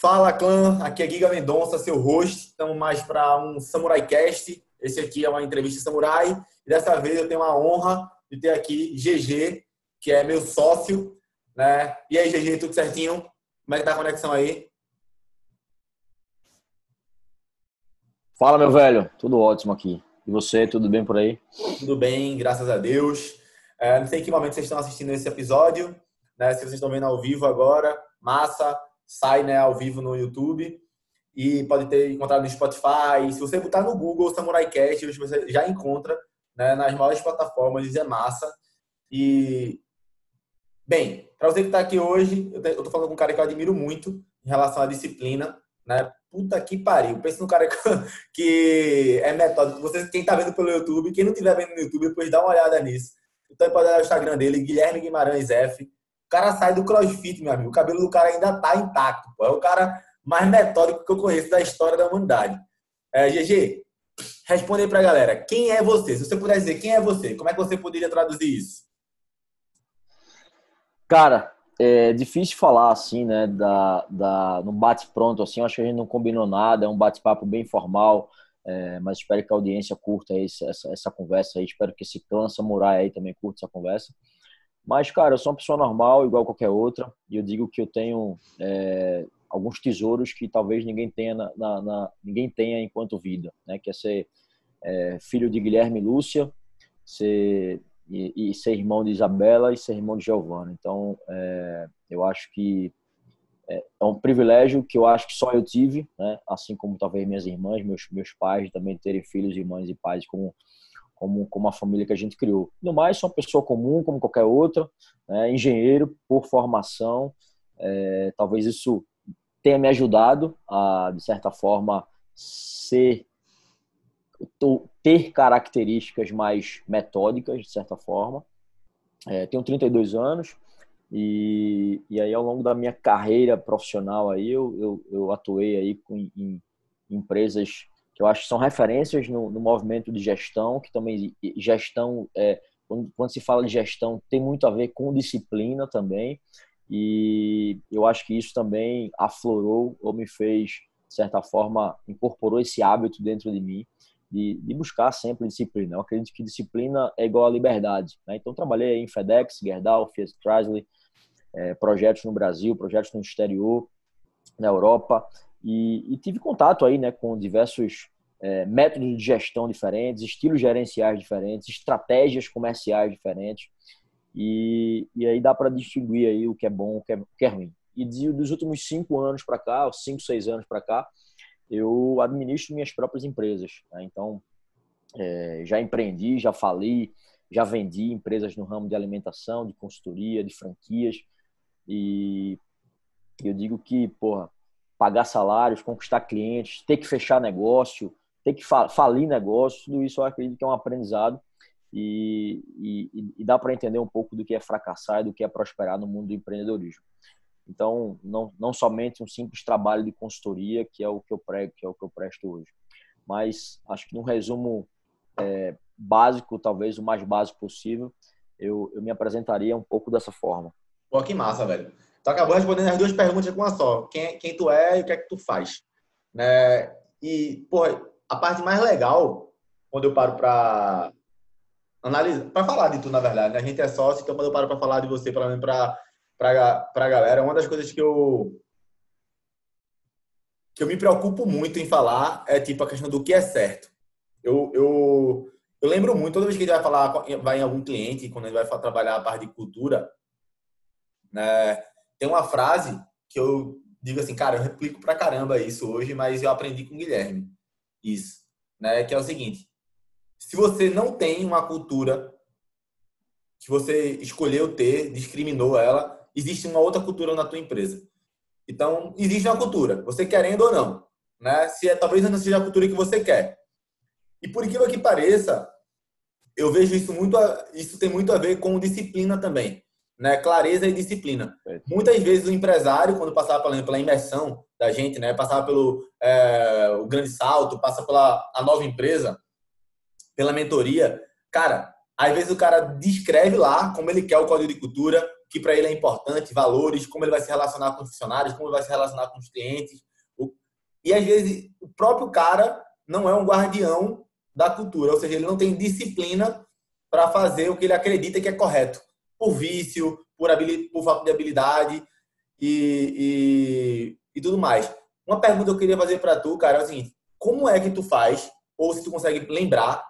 Fala clã, aqui é Giga Mendonça, seu host. Estamos mais para um Samurai Cast. Esse aqui é uma entrevista samurai. E dessa vez eu tenho a honra de ter aqui GG, que é meu sócio. Né? E aí, GG, tudo certinho? Como é que tá a conexão aí? Fala, meu velho. Tudo ótimo aqui. E você, tudo bem por aí? Tudo bem, graças a Deus. É, não sei em que momento vocês estão assistindo esse episódio. Né? Se vocês estão vendo ao vivo agora, massa sai né, ao vivo no YouTube e pode ter encontrado no Spotify. Se você botar no Google Samurai Cast, você já encontra né, nas maiores plataformas, é massa. E, bem, para você que está aqui hoje, eu estou falando com um cara que eu admiro muito em relação à disciplina, né? Puta que pariu. Pensa no cara que é metódico. Você, quem está vendo pelo YouTube, quem não estiver vendo no YouTube, depois dá uma olhada nisso. Então pode olhar o Instagram dele, Guilherme Guimarães F cara sai do crossfit, meu amigo. O cabelo do cara ainda tá intacto. Pô. É o cara mais metódico que eu conheço da história da humanidade. É, GG, responde aí pra galera. Quem é você? Se você puder dizer quem é você, como é que você poderia traduzir isso? Cara, é difícil falar assim, né? Da, da, no bate-pronto, assim. Acho que a gente não combinou nada. É um bate-papo bem formal. É, mas espero que a audiência curta essa, essa, essa conversa aí. Espero que esse clã samurai aí também curta essa conversa. Mas, cara, eu sou uma pessoa normal, igual qualquer outra, e eu digo que eu tenho é, alguns tesouros que talvez ninguém tenha, na, na, na, ninguém tenha enquanto vida, né? Que é ser é, filho de Guilherme e Lúcia, ser, e, e, ser irmão de Isabela e ser irmão de Giovana. Então, é, eu acho que é, é um privilégio que eu acho que só eu tive, né? Assim como talvez minhas irmãs, meus, meus pais também terem filhos, irmãs e pais como como, como a família que a gente criou. No mais, sou uma pessoa comum, como qualquer outra, né? engenheiro por formação. É, talvez isso tenha me ajudado a, de certa forma, ser ter características mais metódicas, de certa forma. É, tenho 32 anos e, e aí ao longo da minha carreira profissional aí eu, eu, eu atuei aí com, em, em empresas que eu acho que são referências no, no movimento de gestão, que também gestão, é, quando, quando, se fala de gestão, tem muito a ver com disciplina também, e eu acho que isso também aflorou ou me fez, de certa forma, incorporou esse hábito dentro de mim, de, de buscar sempre disciplina. Eu acredito que disciplina é igual a liberdade. Né? Então, trabalhei em FedEx, Gerdau, Fiat Chrysler, é, projetos no Brasil, projetos no exterior, na Europa, e, e tive contato aí, né, com diversos é, métodos de gestão diferentes, estilos gerenciais diferentes, estratégias comerciais diferentes. E, e aí dá para distinguir aí o que é bom, o que é, o que é ruim. E dos últimos cinco anos para cá, cinco, seis anos para cá, eu administro minhas próprias empresas. Né? Então, é, já empreendi, já falei, já vendi empresas no ramo de alimentação, de consultoria, de franquias. E eu digo que, porra, pagar salários, conquistar clientes, ter que fechar negócio, ter que falir negócio, tudo isso eu acredito que é um aprendizado e, e, e dá para entender um pouco do que é fracassar e do que é prosperar no mundo do empreendedorismo. Então, não, não somente um simples trabalho de consultoria, que é o que eu prego, que é o que eu presto hoje. Mas acho que no resumo é, básico, talvez o mais básico possível, eu, eu me apresentaria um pouco dessa forma. Pô, que massa, velho. Tu acabou respondendo as duas perguntas com uma só. Quem, quem tu é e o que é que tu faz. Né? E, pô, a parte mais legal, quando eu paro para analisar, para falar de tu, na verdade, né? A gente é sócio, então quando eu paro para falar de você, para para a galera, uma das coisas que eu que eu me preocupo muito em falar é tipo a questão do que é certo. Eu, eu, eu lembro muito, toda vez que a gente vai falar, vai em algum cliente, quando gente vai trabalhar a parte de cultura, né? Tem uma frase que eu digo assim, cara, eu replico pra caramba isso hoje, mas eu aprendi com o Guilherme. Isso. Né? Que é o seguinte: se você não tem uma cultura que você escolheu ter, discriminou ela, existe uma outra cultura na tua empresa. Então, existe uma cultura, você querendo ou não. Né? Se é, talvez não seja a cultura que você quer. E por incrível que pareça, eu vejo isso muito, isso tem muito a ver com disciplina também né, clareza e disciplina. É. Muitas vezes o empresário, quando passava pela, pela imersão da gente, né, passava pelo é, o grande salto, passa pela a nova empresa, pela mentoria, cara, às vezes o cara descreve lá como ele quer o código de cultura, que para ele é importante, valores, como ele vai se relacionar com os funcionários, como ele vai se relacionar com os clientes. E às vezes o próprio cara não é um guardião da cultura, ou seja, ele não tem disciplina para fazer o que ele acredita que é correto, por vício, por, por falta de habilidade e, e, e, tudo mais. Uma pergunta que eu queria fazer para tu, cara, é o seguinte: como é que tu faz, ou se tu consegue lembrar,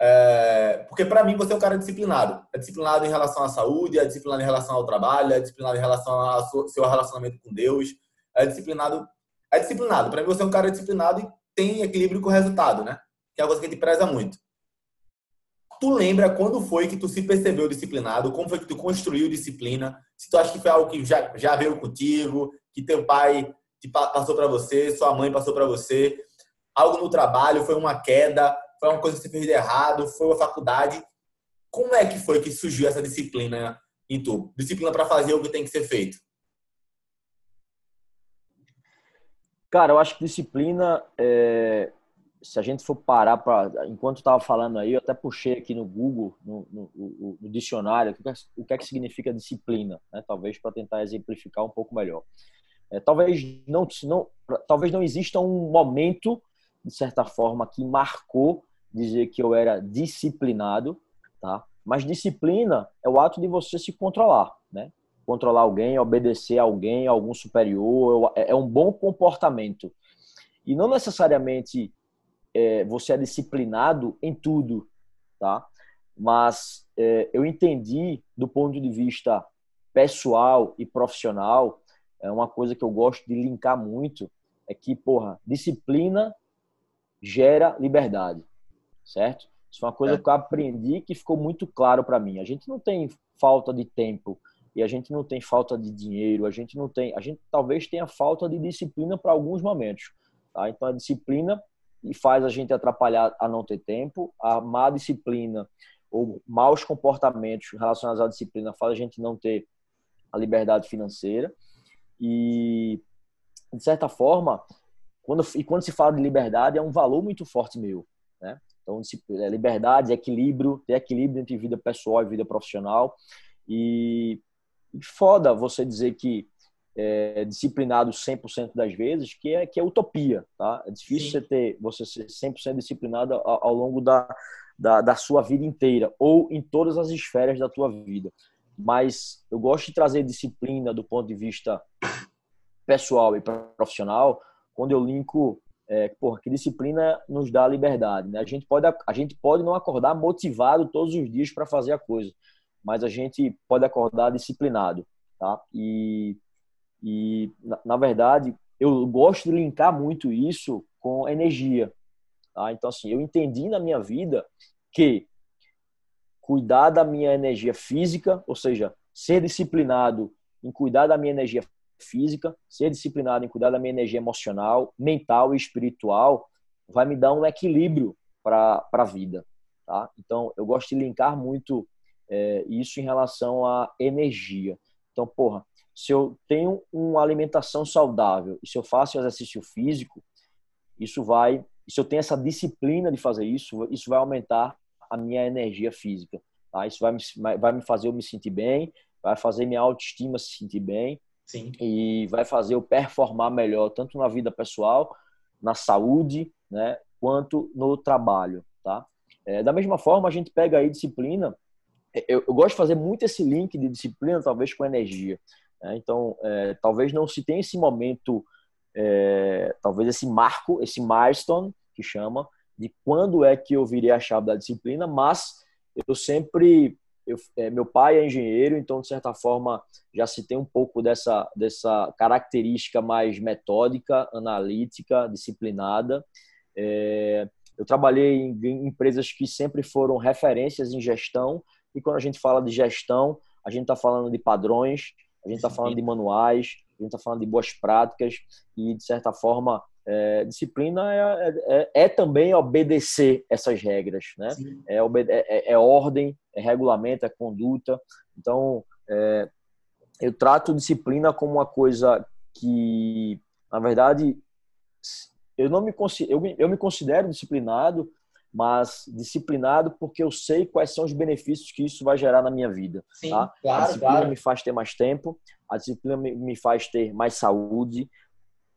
é, porque para mim você é um cara disciplinado. É disciplinado em relação à saúde, é disciplinado em relação ao trabalho, é disciplinado em relação ao seu relacionamento com Deus, é disciplinado. É disciplinado. Para mim você é um cara disciplinado e tem equilíbrio com o resultado, né? Que é uma coisa que a gente preza muito. Tu lembra quando foi que tu se percebeu disciplinado? Como foi que tu construiu disciplina? Se tu acha que foi algo que já, já veio contigo, que teu pai te passou para você, sua mãe passou para você, algo no trabalho, foi uma queda, foi uma coisa que você fez de errado, foi uma faculdade. Como é que foi que surgiu essa disciplina em tu? Disciplina para fazer o que tem que ser feito? Cara, eu acho que disciplina é, se a gente for parar para. Enquanto estava falando aí, eu até puxei aqui no Google, no, no, no, no dicionário, o que, é, o que é que significa disciplina, né? talvez para tentar exemplificar um pouco melhor. É, talvez, não, não, talvez não exista um momento, de certa forma, que marcou dizer que eu era disciplinado, tá? mas disciplina é o ato de você se controlar, né? controlar alguém, obedecer a alguém, a algum superior, é, é um bom comportamento. E não necessariamente é, você é disciplinado em tudo, tá? Mas é, eu entendi do ponto de vista pessoal e profissional, é uma coisa que eu gosto de linkar muito, é que, porra, disciplina gera liberdade, certo? Isso é uma coisa é. que eu aprendi que ficou muito claro para mim. A gente não tem falta de tempo e a gente não tem falta de dinheiro, a gente não tem, a gente talvez tenha falta de disciplina para alguns momentos, tá? Então a disciplina e faz a gente atrapalhar a não ter tempo. A má disciplina ou maus comportamentos relacionados à disciplina faz a gente não ter a liberdade financeira. E, de certa forma, quando, e quando se fala de liberdade, é um valor muito forte meu. Né? Então, é liberdade, equilíbrio, ter equilíbrio entre vida pessoal e vida profissional. E, e foda você dizer que é, disciplinado 100% das vezes, que é, que é utopia, tá? É difícil você ter, você ser 100% disciplinado ao, ao longo da, da, da, sua vida inteira, ou em todas as esferas da tua vida. Mas eu gosto de trazer disciplina do ponto de vista pessoal e profissional, quando eu linko é, porra, que disciplina nos dá liberdade, né? A gente pode a gente pode não acordar motivado todos os dias para fazer a coisa, mas a gente pode acordar disciplinado, tá? E e, na, na verdade, eu gosto de linkar muito isso com energia. Tá? Então, assim, eu entendi na minha vida que cuidar da minha energia física, ou seja, ser disciplinado em cuidar da minha energia física, ser disciplinado em cuidar da minha energia emocional, mental e espiritual, vai me dar um equilíbrio para a vida. Tá? Então, eu gosto de linkar muito é, isso em relação à energia. Então, porra, se eu tenho uma alimentação saudável e se eu faço exercício físico, isso vai, se eu tenho essa disciplina de fazer isso, isso vai aumentar a minha energia física. Tá? Isso vai me, vai me fazer eu me sentir bem, vai fazer minha autoestima se sentir bem Sim. e vai fazer eu performar melhor, tanto na vida pessoal, na saúde, né, quanto no trabalho. Tá? É, da mesma forma, a gente pega aí disciplina. Eu, eu gosto de fazer muito esse link de disciplina, talvez com energia. Né? Então, é, talvez não se tenha esse momento, é, talvez esse marco, esse milestone, que chama, de quando é que eu virei a chave da disciplina, mas eu sempre. Eu, é, meu pai é engenheiro, então, de certa forma, já se tem um pouco dessa, dessa característica mais metódica, analítica, disciplinada. É, eu trabalhei em, em empresas que sempre foram referências em gestão, e quando a gente fala de gestão, a gente está falando de padrões, a gente está falando de manuais, a gente está falando de boas práticas e, de certa forma, é, disciplina é, é, é, também obedecer essas regras, né? É, é, é, ordem, é regulamento, é conduta. Então, é, eu trato disciplina como uma coisa que, na verdade, eu não me eu, eu me considero disciplinado, mas disciplinado porque eu sei quais são os benefícios que isso vai gerar na minha vida. Sim, tá? claro, a disciplina claro. me faz ter mais tempo, a disciplina me faz ter mais saúde,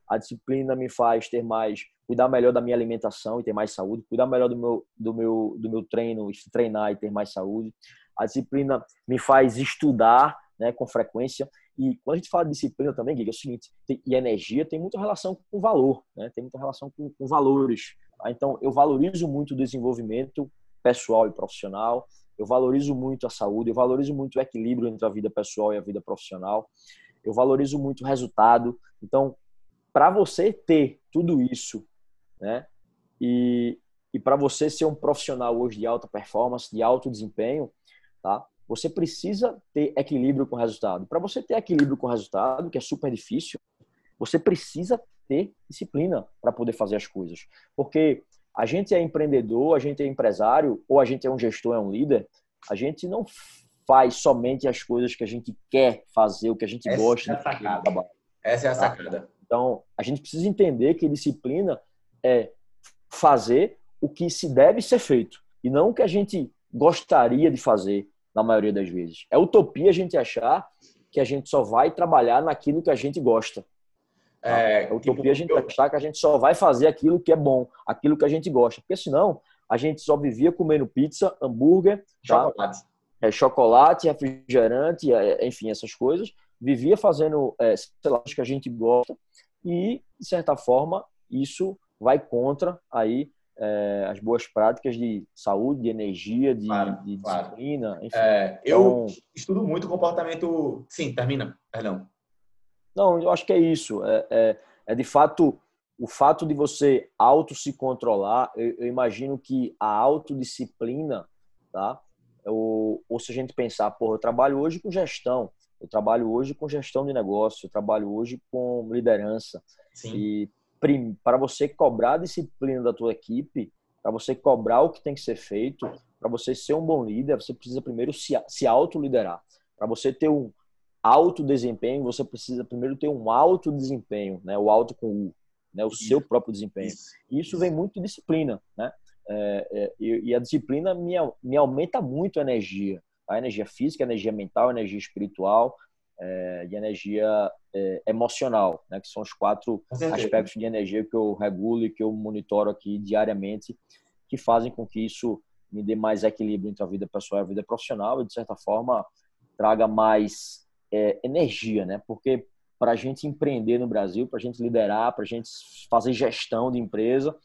a disciplina me faz ter mais cuidar melhor da minha alimentação e ter mais saúde, cuidar melhor do meu do meu do meu treino, treinar e ter mais saúde. A disciplina me faz estudar, né, com frequência. E quando a gente fala de disciplina também, Guiga, é o seguinte, tem, e energia tem muita relação com valor, né? Tem muita relação com, com valores. Tá? Então, eu valorizo muito o desenvolvimento pessoal e profissional. Eu valorizo muito a saúde, eu valorizo muito o equilíbrio entre a vida pessoal e a vida profissional. Eu valorizo muito o resultado. Então, para você ter tudo isso, né? E, e para você ser um profissional hoje de alta performance, de alto desempenho, tá? Você precisa ter equilíbrio com o resultado. Para você ter equilíbrio com o resultado, que é super difícil, você precisa ter disciplina para poder fazer as coisas. Porque a gente é empreendedor, a gente é empresário, ou a gente é um gestor, é um líder, a gente não faz somente as coisas que a gente quer fazer, o que a gente Essa gosta é a sacada. Essa é a tá? sacada. Então, a gente precisa entender que disciplina é fazer o que se deve ser feito e não o que a gente gostaria de fazer na maioria das vezes. É utopia a gente achar que a gente só vai trabalhar naquilo que a gente gosta. É, é utopia tipo, a gente eu... achar que a gente só vai fazer aquilo que é bom, aquilo que a gente gosta. Porque senão a gente só vivia comendo pizza, hambúrguer, chocolate, tá? é, chocolate refrigerante, é, enfim, essas coisas. Vivia fazendo, é, sei lá, que a gente gosta e, de certa forma, isso vai contra aí é, as boas práticas de saúde, de energia, de, claro, de disciplina. Claro. Enfim. É, eu então, estudo muito comportamento. Sim, termina, perdão. Não, eu acho que é isso. É, é, é de fato o fato de você auto se controlar. Eu, eu imagino que a autodisciplina, tá? Ou, ou se a gente pensar, porra, eu trabalho hoje com gestão, eu trabalho hoje com gestão de negócio, eu trabalho hoje com liderança. Sim. E para você cobrar a disciplina da tua equipe, para você cobrar o que tem que ser feito, para você ser um bom líder, você precisa primeiro se, se autoliderar. Para você ter um alto desempenho, você precisa primeiro ter um alto desempenho, né? O alto com U, né? O Isso. seu próprio desempenho. Isso, Isso vem muito de disciplina, né? É, é, e, a disciplina me, me aumenta muito a energia, a energia física, a energia mental, a energia espiritual, é, de energia é, emocional, né, que são os quatro aspectos de energia que eu regulo e que eu monitoro aqui diariamente, que fazem com que isso me dê mais equilíbrio entre a vida pessoal e a vida profissional e, de certa forma, traga mais é, energia, né? Porque para a gente empreender no Brasil, para a gente liderar, para a gente fazer gestão de empresa,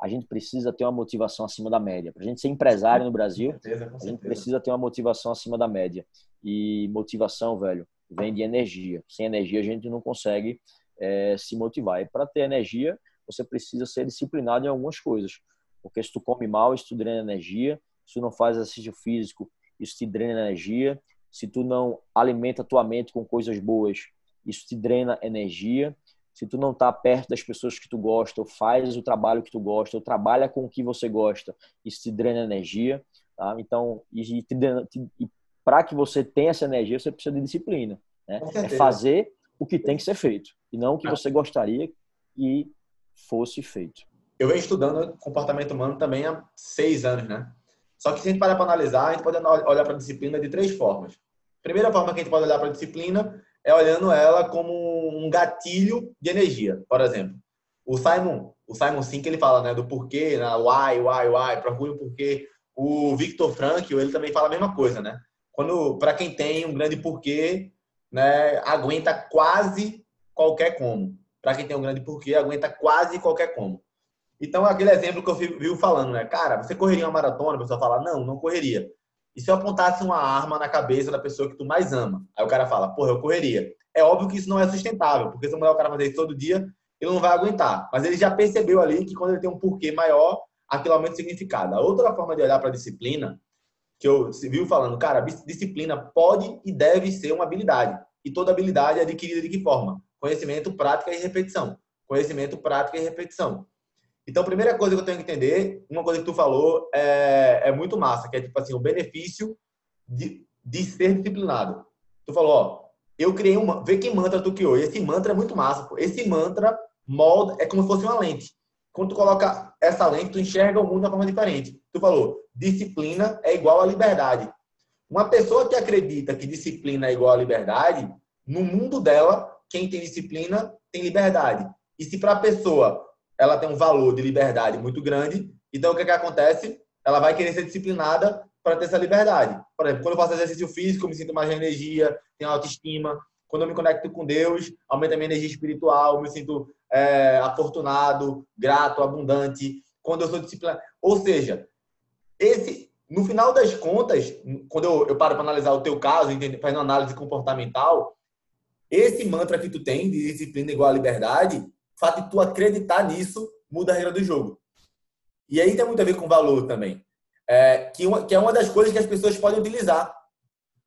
a gente precisa ter uma motivação acima da média. Para a gente ser empresário no Brasil, certeza, a gente precisa ter uma motivação acima da média. E motivação, velho, vem de energia. Sem energia a gente não consegue é, se motivar. E para ter energia, você precisa ser disciplinado em algumas coisas. Porque se tu come mal, isso tu drena energia. Se tu não faz exercício físico, isso te drena energia. Se tu não alimenta tua mente com coisas boas, isso te drena energia. Se tu não está perto das pessoas que tu gosta, ou faz o trabalho que tu gosta, ou trabalha com o que você gosta, isso te drena energia. Tá? Então, e, e, para que você tenha essa energia, você precisa de disciplina. Né? É fazer o que tem que ser feito e não o que você gostaria que fosse feito. Eu venho estudando comportamento humano também há seis anos, né? Só que se a gente parar para analisar, a gente pode olhar para a disciplina de três formas. primeira forma que a gente pode olhar para a disciplina é olhando ela como um gatilho de energia. Por exemplo, o Simon, o Simon Sink, ele fala, né, do porquê, né, why, why, why, procure o porquê. O Victor Frankl, ele também fala a mesma coisa, né? quando para quem tem um grande porquê, né, aguenta quase qualquer como. Para quem tem um grande porquê, aguenta quase qualquer como. Então, aquele exemplo que eu vi falando, né? Cara, você correria uma maratona? A pessoa fala, não, não correria. E se eu apontasse uma arma na cabeça da pessoa que tu mais ama? Aí o cara fala, porra, eu correria. É óbvio que isso não é sustentável, porque se eu mandar o cara fazer isso todo dia, ele não vai aguentar. Mas ele já percebeu ali que quando ele tem um porquê maior, aquilo aumenta o significado. A outra forma de olhar para a disciplina que eu viu falando, cara, disciplina pode e deve ser uma habilidade. E toda habilidade é adquirida de que forma? Conhecimento, prática e repetição. Conhecimento, prática e repetição. Então, a primeira coisa que eu tenho que entender, uma coisa que tu falou é, é muito massa, que é tipo assim, o benefício de, de ser disciplinado. Tu falou, ó, eu criei uma, vê que mantra tu criou. Esse mantra é muito massa. Pô. Esse mantra molda, é como se fosse uma lente. quando tu coloca essa lente, tu enxerga o mundo de uma forma diferente. Tu falou, disciplina é igual a liberdade. Uma pessoa que acredita que disciplina é igual a liberdade, no mundo dela, quem tem disciplina tem liberdade. E se para a pessoa ela tem um valor de liberdade muito grande, então o que, é que acontece? Ela vai querer ser disciplinada para ter essa liberdade. Por exemplo, quando eu faço exercício físico, eu me sinto mais energia, tenho autoestima. Quando eu me conecto com Deus, aumenta a minha energia espiritual, eu me sinto é, afortunado, grato, abundante. Quando eu sou disciplinado. Ou seja, esse, no final das contas, quando eu, eu paro para analisar o teu caso, fazendo análise comportamental, esse mantra que tu tem de disciplina igual a liberdade, o fato de tu acreditar nisso muda a regra do jogo. E aí tem muito a ver com valor também. É, que, uma, que é uma das coisas que as pessoas podem utilizar.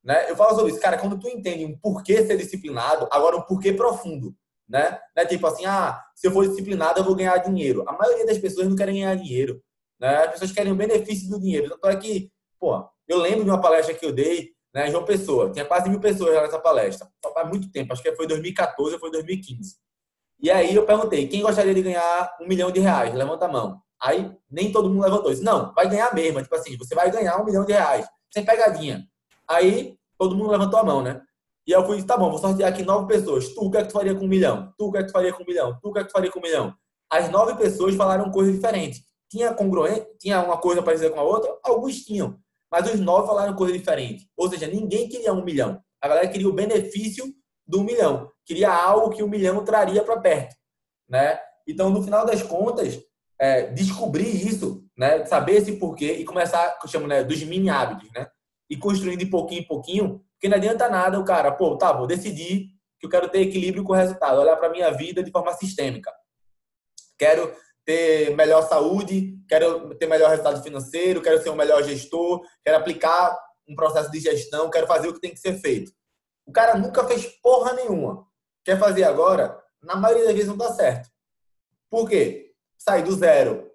Né? Eu falo sobre isso, cara, quando tu entende um porquê ser disciplinado, agora um porquê profundo. Né? Não é tipo assim, ah, se eu for disciplinado eu vou ganhar dinheiro. A maioria das pessoas não querem ganhar dinheiro. Né? As pessoas querem o benefício do dinheiro. Tanto é que, pô, eu lembro de uma palestra que eu dei né, João Pessoa. Tinha quase mil pessoas nessa palestra. Só faz muito tempo, acho que foi 2014 ou foi 2015. E aí eu perguntei, quem gostaria de ganhar um milhão de reais? Levanta a mão. Aí nem todo mundo levantou. Disse, não, vai ganhar mesmo. Tipo assim, você vai ganhar um milhão de reais. Sem pegadinha. Aí todo mundo levantou a mão, né? E eu fui, tá bom, vou sortear aqui nove pessoas. Tu, o que é que tu faria com um milhão? Tu, o que é que tu faria com um milhão? Tu, o que é que tu faria com um milhão? As nove pessoas falaram coisas diferentes. Tinha congruente? Tinha uma coisa parecida com a outra? Alguns tinham. Mas os nove falaram coisa diferente. Ou seja, ninguém queria um milhão. A galera queria o benefício do milhão. Queria algo que o um milhão traria para perto. Né? Então, no final das contas, é, descobrir isso, né? saber esse porquê e começar, que eu chamo né, dos mini hábitos, né? E construindo de pouquinho em pouquinho, porque não adianta nada o cara, pô, tá, vou decidir que eu quero ter equilíbrio com o resultado, olhar para minha vida de forma sistêmica. Quero ter melhor saúde, quero ter melhor resultado financeiro, quero ser um melhor gestor, quero aplicar um processo de gestão, quero fazer o que tem que ser feito. O cara nunca fez porra nenhuma. Quer fazer agora? Na maioria das vezes não dá certo. Por quê? Sair do zero.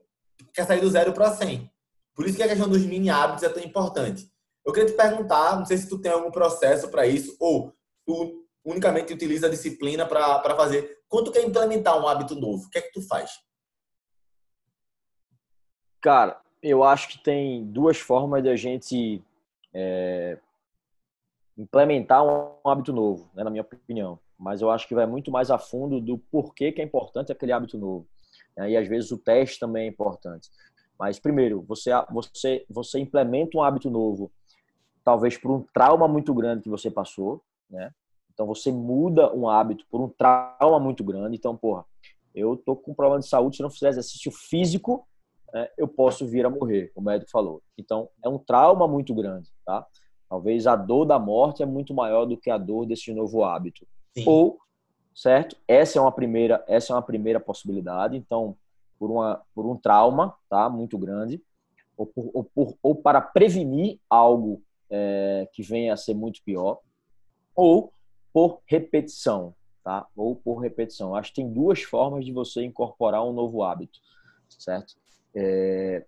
Quer sair do zero para 100. Por isso que a questão dos mini hábitos é tão importante. Eu queria te perguntar, não sei se tu tem algum processo para isso ou tu unicamente utiliza a disciplina para fazer. Quando quer implementar um hábito novo, o que é que tu faz? Cara, eu acho que tem duas formas de a gente é, implementar um hábito novo, né, na minha opinião. Mas eu acho que vai muito mais a fundo do porquê que é importante aquele hábito novo. Né? E às vezes o teste também é importante. Mas primeiro, você você você implementa um hábito novo, talvez por um trauma muito grande que você passou, né? Então você muda um hábito por um trauma muito grande. Então, porra, eu tô com problema de saúde, se não fizer exercício físico, né, eu posso vir a morrer, o médico falou. Então, é um trauma muito grande, tá? Talvez a dor da morte é muito maior do que a dor desse novo hábito. Sim. Ou, certo? Essa é uma primeira, essa é uma primeira possibilidade. Então, por uma, por um trauma, tá? Muito grande, ou, por, ou, por, ou para prevenir algo é, que venha a ser muito pior, ou por repetição, tá? Ou por repetição. Acho que tem duas formas de você incorporar um novo hábito, certo? É,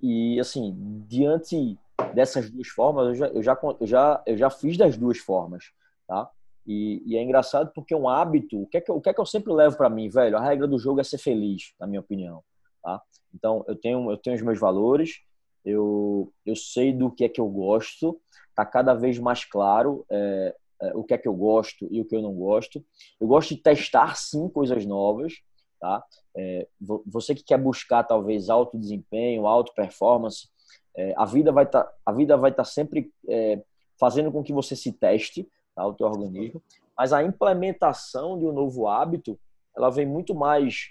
e assim, diante dessas duas formas, eu já, eu já, eu já, eu já fiz das duas formas, tá? E, e, é engraçado porque um hábito, o que é que, o que, é que eu sempre levo para mim, velho? A regra do jogo é ser feliz, na minha opinião, tá? Então, eu tenho, eu tenho os meus valores, eu, eu sei do que é que eu gosto, tá cada vez mais claro é, é, o que é que eu gosto e o que eu não gosto. Eu gosto de testar, sim, coisas novas, tá? É, você que quer buscar talvez alto desempenho, alto performance, é, a vida vai estar tá, a vida vai tá sempre é, fazendo com que você se teste, tá, o teu organismo. Mas a implementação de um novo hábito, ela vem muito mais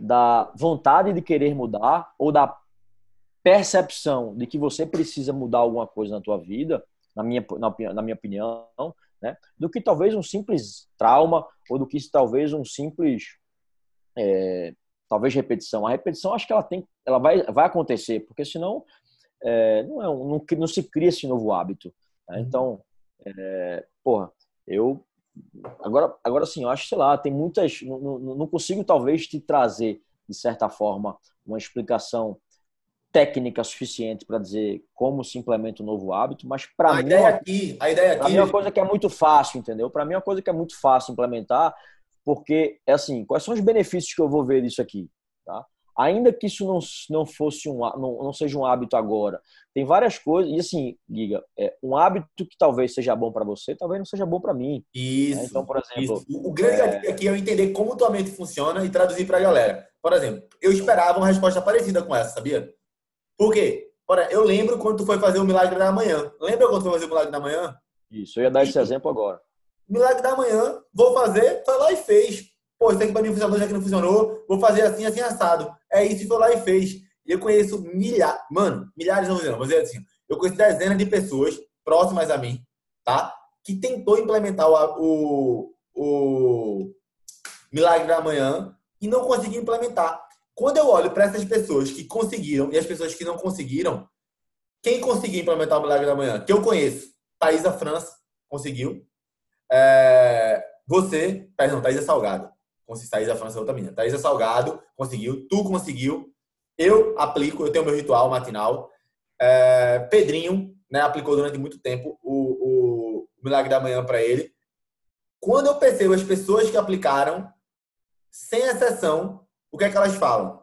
da vontade de querer mudar ou da percepção de que você precisa mudar alguma coisa na tua vida, na minha, na, na minha opinião, né? do que talvez um simples trauma ou do que talvez um simples é, talvez repetição. A repetição acho que ela tem, ela vai, vai acontecer, porque senão é, não, é um, não, não, se cria esse novo hábito. Né? Uhum. Então, é, porra, eu agora, agora sim, eu acho, sei lá, tem muitas, não, não, consigo talvez te trazer de certa forma uma explicação técnica suficiente para dizer como se implementa um novo hábito, mas para mim ideia aqui, a ideia aqui é uma coisa que é muito fácil, entendeu? Para mim é uma coisa que é muito fácil implementar porque, é assim, quais são os benefícios que eu vou ver disso aqui? Tá? Ainda que isso não, não fosse um não, não seja um hábito agora, tem várias coisas e assim, Giga, é, um hábito que talvez seja bom para você, talvez não seja bom para mim. Né? Isso. Né? Então, por exemplo, isso. o grande é... aqui é eu entender como tua mente funciona e traduzir para a galera. Por exemplo, eu esperava uma resposta parecida com essa, sabia? Por quê? Eu lembro quando tu foi fazer o milagre da manhã. Lembra quando tu foi fazer o milagre da manhã? Isso, eu ia dar esse exemplo agora. Milagre da manhã, vou fazer, foi lá e fez. Pô, isso aqui pra mim funcionou, já que não funcionou, vou fazer assim, assim, assado. É isso, e foi lá e fez. E eu conheço milhares, mano, milhares não, vou dizer assim, eu conheço dezenas de pessoas próximas a mim, tá? Que tentou implementar o, o, o milagre da manhã e não conseguiu implementar. Quando eu olho para essas pessoas que conseguiram e as pessoas que não conseguiram, quem conseguiu implementar o milagre da manhã? Que eu conheço, Thaisa França conseguiu. É, você, perdão, Thaisa Salgado. Thaisa França é outra menina. Thaisa Salgado conseguiu, tu conseguiu. Eu aplico, eu tenho meu ritual matinal. É, Pedrinho, né, aplicou durante muito tempo o, o milagre da manhã para ele. Quando eu percebo as pessoas que aplicaram, sem exceção, o que é que elas falam?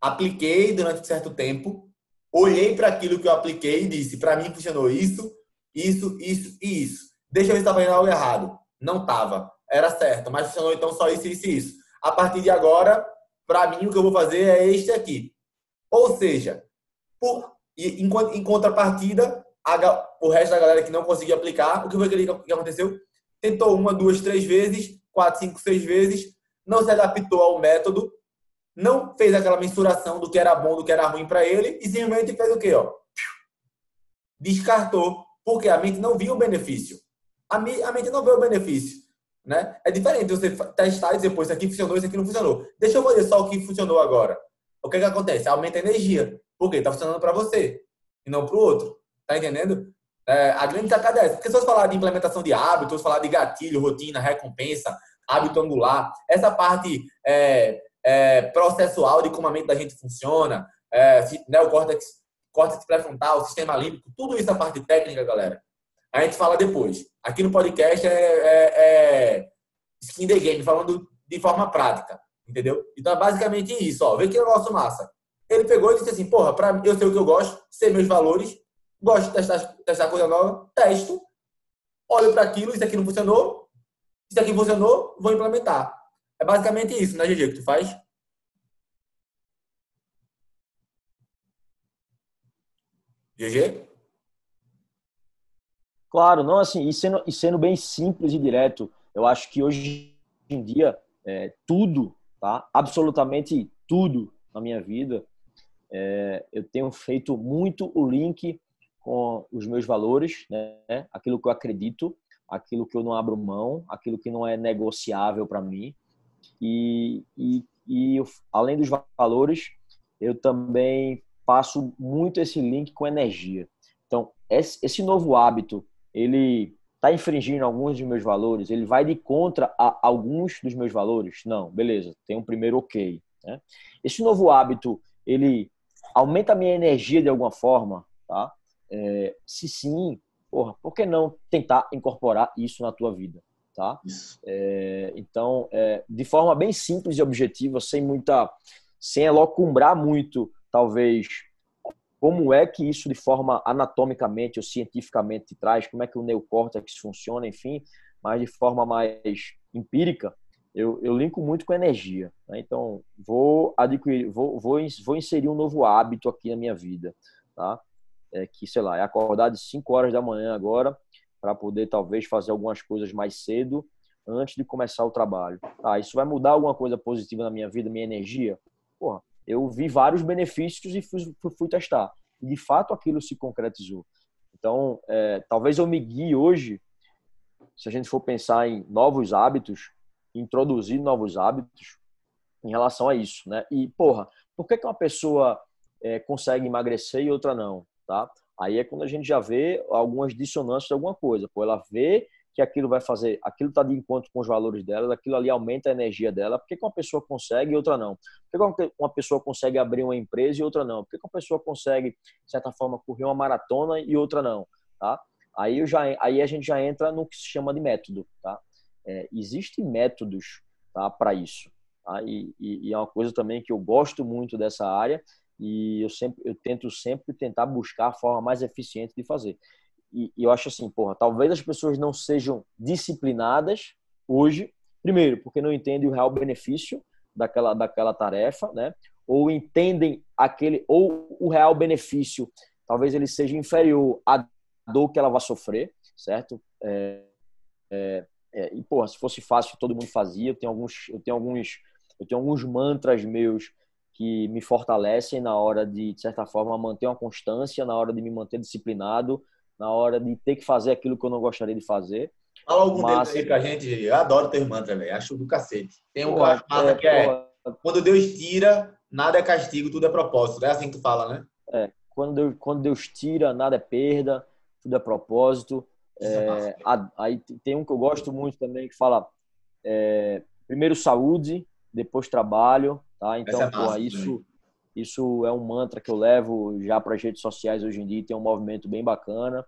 Apliquei durante um certo tempo, olhei para aquilo que eu apliquei e disse: para mim funcionou isso, isso, isso e isso. Deixa eu ver se estava indo algo errado. Não estava. Era certo, mas funcionou então só isso, isso e isso. A partir de agora, para mim, o que eu vou fazer é este aqui. Ou seja, por, em, em contrapartida, a, o resto da galera que não conseguiu aplicar, o que foi que, aconteceu? Tentou uma, duas, três vezes, quatro, cinco, seis vezes, não se adaptou ao método, não fez aquela mensuração do que era bom, do que era ruim para ele, e simplesmente fez o quê? Ó? Descartou porque a mente não viu o benefício. A mente não vê o benefício. Né? É diferente você testar e dizer, pô, isso aqui funcionou, isso aqui não funcionou. Deixa eu fazer só o que funcionou agora. O que, que acontece? Aumenta a energia. Por quê? Está funcionando para você e não para o outro. Tá entendendo? É, a grande sacada é essa. Porque se você falar de implementação de hábitos, falar de gatilho, rotina, recompensa, hábito angular, essa parte é, é, processual de como a mente da gente funciona, é, neocórtex córtex pré-frontal, sistema límbico, tudo isso é a parte técnica, galera. A gente fala depois. Aqui no podcast é, é, é skin the game, falando de forma prática, entendeu? Então é basicamente isso, ó. Vê que negócio massa. Ele pegou e disse assim, porra, pra, eu sei o que eu gosto, sei meus valores, gosto de testar, testar coisa nova, testo, olho para aquilo, isso aqui não funcionou, isso aqui funcionou, vou implementar. É basicamente isso, né, GG, que tu faz? GG? Claro, não assim, e sendo, e sendo bem simples e direto, eu acho que hoje em dia, é, tudo, tá? Absolutamente tudo na minha vida, é, eu tenho feito muito o link com os meus valores, né? Aquilo que eu acredito, aquilo que eu não abro mão, aquilo que não é negociável para mim. E, e, e além dos valores, eu também faço muito esse link com energia. Então, esse novo hábito, ele está infringindo alguns dos meus valores? Ele vai de contra a alguns dos meus valores? Não, beleza, tem um primeiro ok. Né? Esse novo hábito, ele aumenta a minha energia de alguma forma? Tá? É, se sim, porra, por que não tentar incorporar isso na tua vida? Tá? É, então, é, de forma bem simples e objetiva, sem muita, sem elocumbrar muito talvez como é que isso de forma anatomicamente ou cientificamente traz, como é que o neocórtex funciona, enfim, mas de forma mais empírica, eu, eu linko muito com energia. Né? Então, vou adquirir, vou, vou, vou inserir um novo hábito aqui na minha vida, tá? É que, sei lá, é acordar de 5 horas da manhã agora para poder talvez fazer algumas coisas mais cedo antes de começar o trabalho. Ah, isso vai mudar alguma coisa positiva na minha vida, minha energia? Porra, eu vi vários benefícios e fui, fui testar. E de fato aquilo se concretizou. Então, é, talvez eu me guie hoje, se a gente for pensar em novos hábitos, introduzir novos hábitos em relação a isso, né? E, porra, por que, que uma pessoa é, consegue emagrecer e outra não, tá? Aí é quando a gente já vê algumas dissonâncias de alguma coisa. Pô, ela vê que aquilo vai fazer, aquilo está de encontro com os valores dela, aquilo ali aumenta a energia dela. Por que, uma pessoa consegue e outra não? Por que uma pessoa consegue abrir uma empresa e outra não? Por que uma pessoa consegue, de certa forma, correr uma maratona e outra não? Tá? Aí, eu já, aí a gente já entra no que se chama de método. Tá? É, Existem métodos tá, para isso. Tá? E, e, e, é uma coisa também que eu gosto muito dessa área e eu sempre eu tento sempre tentar buscar a forma mais eficiente de fazer. E, eu acho assim, porra, talvez as pessoas não sejam disciplinadas hoje, primeiro, porque não entendem o real benefício daquela daquela tarefa, né? Ou entendem aquele ou o real benefício, talvez ele seja inferior à dor que ela vai sofrer, certo? É, é, é, e porra, se fosse fácil todo mundo fazia. Eu tenho alguns eu tenho alguns eu tenho alguns mantras meus que me fortalecem na hora de, de certa forma, manter uma constância, na hora de me manter disciplinado, na hora de ter que fazer aquilo que eu não gostaria de fazer. Fala algum Mas... deles aí pra gente. Eu adoro ter mantra, velho. Acho do cacete. Tem um porra, é, que é porra. quando Deus tira, nada é castigo, tudo é propósito. É assim que tu fala, né? É. Quando Deus, quando Deus tira, nada é perda, tudo é propósito. É, é aí tem um que eu gosto muito também que fala é, primeiro saúde, depois trabalho, tá? Então, é massa, isso, isso é um mantra que eu levo já para as redes sociais hoje em dia, tem um movimento bem bacana.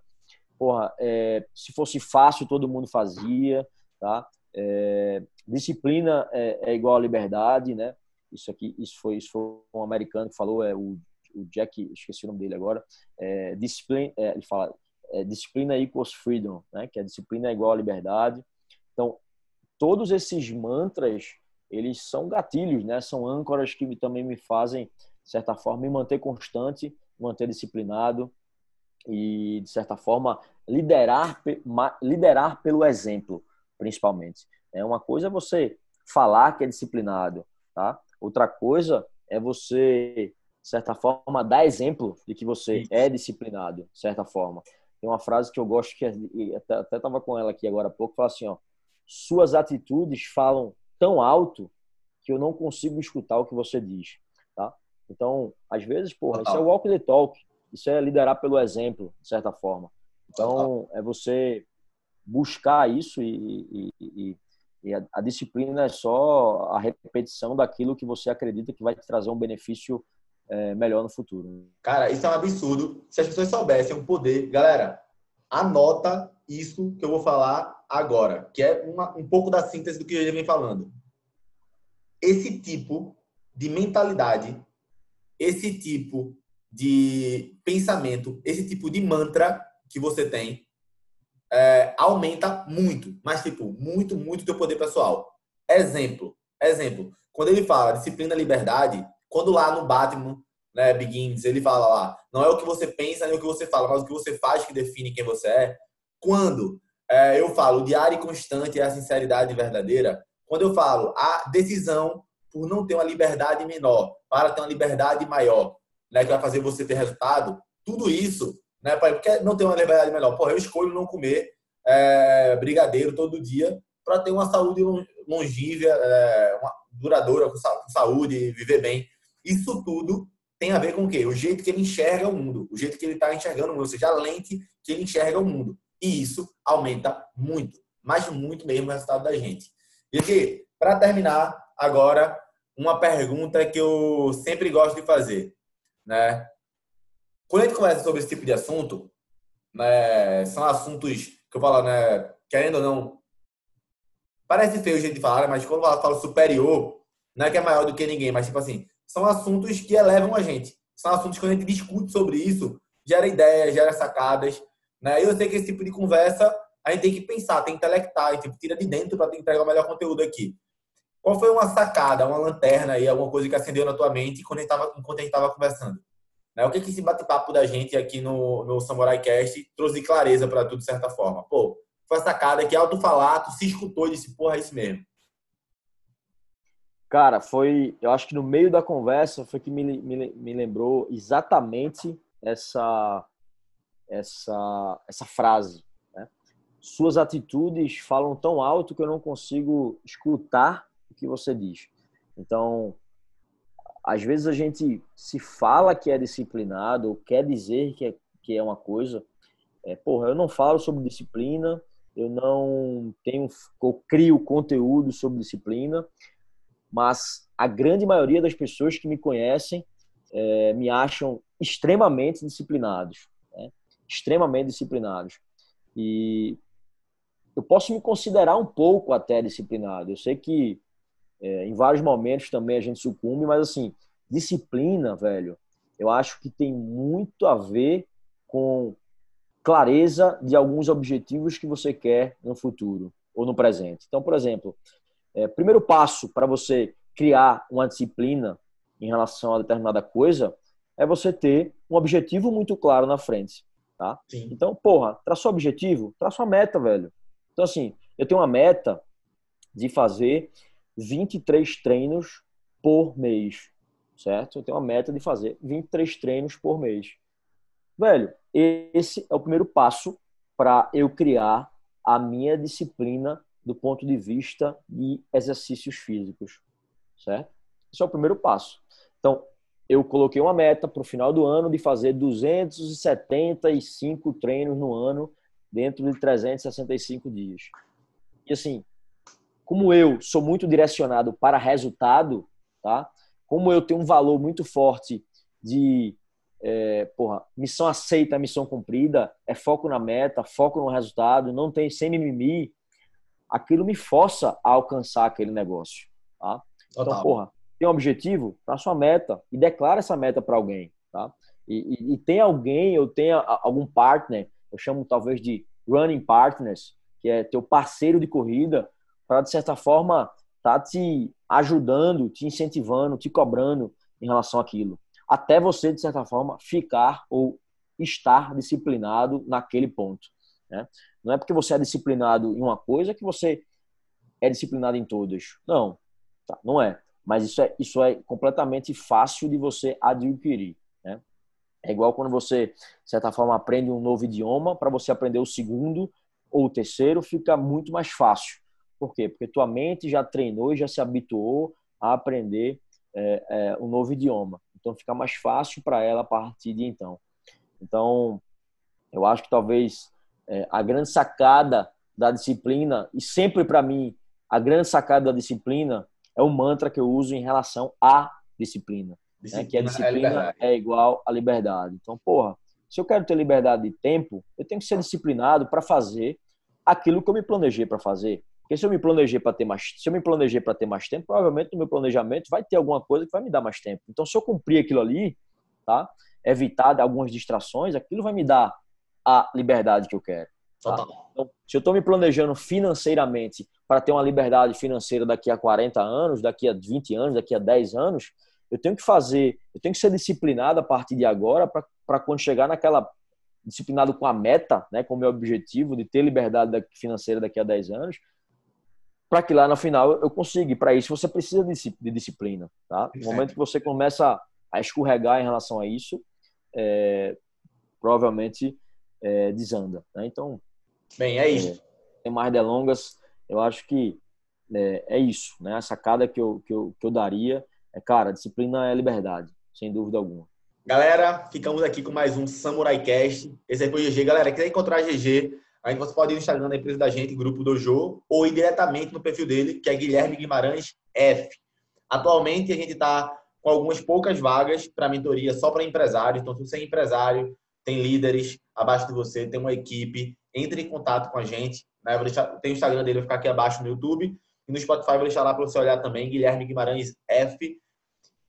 Porra, é, se fosse fácil, todo mundo fazia, tá? É, disciplina é, é, igual a liberdade, né? Isso aqui, isso foi, isso foi um americano que falou, é o, o Jack, esqueci o nome dele agora. É, disciplina, é, ele fala, é, disciplina equals freedom, né? Que a disciplina é igual a liberdade. Então, todos esses mantras eles são gatilhos, né? São âncoras que também me fazem, de certa forma, me manter constante, manter disciplinado e, de certa forma, liderar, liderar pelo exemplo, principalmente. É uma coisa é você falar que é disciplinado, tá? Outra coisa é você, de certa forma, dar exemplo de que você é disciplinado, de certa forma. Tem uma frase que eu gosto que é, até estava com ela aqui agora há pouco, fala assim, ó, suas atitudes falam tão alto que eu não consigo escutar o que você diz? Então, às vezes, porra, isso é walk the talk, isso é liderar pelo exemplo, de certa forma. Então, é você buscar isso e, e, e a, a, disciplina é só a repetição daquilo que você acredita que vai te trazer um benefício é, melhor no futuro. Cara, isso é um absurdo. Se as pessoas soubessem o poder, galera, anota isso que eu vou falar agora, que é uma, um pouco da síntese do que eu já vem falando. Esse tipo de mentalidade, esse tipo de pensamento, esse tipo de mantra que você tem, é, aumenta muito, mas tipo, muito, muito teu poder pessoal. Exemplo, exemplo, quando ele fala disciplina liberdade, quando lá no Batman, né, Begins, ele fala lá, não é o que você pensa nem o que você fala, mas o que você faz que define quem você é. Quando é, eu falo diário e constante é a sinceridade verdadeira, quando eu falo a decisão por não ter uma liberdade menor para ter uma liberdade maior, né, que vai fazer você ter resultado, tudo isso, né, porque não ter uma liberdade menor. Porra, eu escolho não comer é, brigadeiro todo dia para ter uma saúde longínqua, é, duradoura, com saúde, viver bem. Isso tudo tem a ver com o quê? O jeito que ele enxerga o mundo, o jeito que ele está enxergando o mundo, ou seja, a lente que ele enxerga o mundo. E isso aumenta muito, mas muito mesmo o resultado da gente. E aqui, para terminar, agora, uma pergunta que eu sempre gosto de fazer. Né? Quando a gente conversa sobre esse tipo de assunto, né, são assuntos que eu falo, né, querendo ou não, parece feio o jeito de falar, mas quando eu falo superior, não é que é maior do que ninguém, mas tipo assim, são assuntos que elevam a gente. São assuntos que quando a gente discute sobre isso, gera ideias, gera sacadas, né? E eu sei que esse tipo de conversa a gente tem que pensar, tem que intelectar, e tipo, tira de dentro para entregar o melhor conteúdo aqui. Qual foi uma sacada, uma lanterna aí, alguma coisa que acendeu na tua mente quando a gente tava, enquanto a gente estava conversando? Né? O que, que esse bate-papo da gente aqui no, no Samurai Cast trouxe clareza para tu, de certa forma? Pô, foi a sacada que alto falar, tu se escutou e disse, porra, é isso mesmo. Cara, foi, eu acho que no meio da conversa foi que me, me, me lembrou exatamente essa essa, essa frase. Né? Suas atitudes falam tão alto que eu não consigo escutar que você diz. Então, às vezes a gente se fala que é disciplinado, ou quer dizer que é, que é uma coisa. É, porra, eu não falo sobre disciplina, eu não tenho, eu crio conteúdo sobre disciplina, mas a grande maioria das pessoas que me conhecem é, me acham extremamente disciplinados extremamente disciplinados. E eu posso me considerar um pouco até disciplinado. Eu sei que É, em vários momentos também a gente sucumbe, mas assim, disciplina, velho, eu acho que tem muito a ver com clareza de alguns objetivos que você quer no futuro ou no presente. Então, por exemplo, é, primeiro passo para você criar uma disciplina em relação a determinada coisa é você ter um objetivo muito claro na frente, tá? Sim. Então, porra, traçou objetivo, traça uma meta, velho. Então, assim, eu tenho uma meta de fazer 23 treinos por mês, certo? Eu tenho uma meta de fazer 23 treinos por mês. Velho, esse é o primeiro passo para eu criar a minha disciplina do ponto de vista de exercícios físicos, certo? Esse é o primeiro passo. Então, eu coloquei uma meta para o final do ano de fazer 275 treinos no ano dentro de 365 dias. E assim, como eu sou muito direcionado para resultado, tá? Como eu tenho um valor muito forte de é, porra, missão aceita, missão cumprida, é foco na meta, foco no resultado, não tem sem mimimi, aquilo me força a alcançar aquele negócio, tá? Então, porra, tem um objetivo, traça sua meta e declara essa meta para alguém, tá? E, e, e, tem alguém, eu tenho algum partner, eu chamo talvez de running partners, que é teu parceiro de corrida, para de certa forma tá te ajudando, te incentivando, te cobrando em relação àquilo, até você de certa forma ficar ou estar disciplinado naquele ponto. Né? Não é porque você é disciplinado em uma coisa que você é disciplinado em todas. Não, tá, não é. Mas isso é, isso é completamente fácil de você adquirir. Né? É igual quando você, de certa forma, aprende um novo idioma, para você aprender o segundo ou o terceiro, fica muito mais fácil. Por quê? Porque tua mente já treinou e já se habituou a aprender é, é, um novo idioma. Então fica mais fácil para ela a partir de então. Então, eu acho que talvez é, a grande sacada da disciplina, e sempre para mim, a grande sacada da disciplina é o mantra que eu uso em relação à disciplina. disciplina né? Que a disciplina é, é, igual à liberdade. Então, porra, se eu quero ter liberdade de tempo, eu tenho que ser disciplinado para fazer aquilo que eu me planejei para fazer. Porque se eu me planejei para ter mais, se eu me planejei para ter mais tempo, provavelmente no meu planejamento vai ter alguma coisa que vai me dar mais tempo. Então, se eu cumprir aquilo ali, tá? Evitar algumas distrações, aquilo vai me dar a liberdade que eu quero. Tá? Então, se eu estou me planejando financeiramente para ter uma liberdade financeira daqui a 40 anos, daqui a 20 anos, daqui a 10 anos, eu tenho que fazer, eu tenho que ser disciplinado a partir de agora para quando chegar naquela disciplinado com a meta, né, com o meu objetivo de ter liberdade financeira daqui a 10 anos, para que lá no final eu consiga. Para isso você precisa de disciplina, tá? No momento que você começa a escorregar em relação a isso, é, provavelmente é, desanda. Né? Então, bem, é isso. É, tem mais delongas eu acho que é, é, isso, né? A sacada que eu, que, eu, que eu daria é, cara, disciplina é liberdade, sem dúvida alguma. Galera, ficamos aqui com mais um Samurai Cast. Esse foi o GG. Galera, quer encontrar a GG, aí você pode ir no Instagram da empresa da gente, Grupo Dojo, ou ir diretamente no perfil dele, que é Guilherme Guimarães F. Atualmente, a gente está com algumas poucas vagas para mentoria só para empresários. Então, se você é empresário, tem líderes abaixo de você, tem uma equipe, entre em contato com a gente. Né? deixar, tem o Instagram dele, vai ficar aqui abaixo no YouTube. E no Spotify vou deixar lá para você olhar também, Guilherme Guimarães F.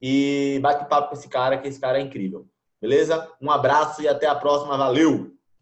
E bate papo com esse cara, que esse cara é incrível. Beleza? Um abraço e até a próxima. Valeu!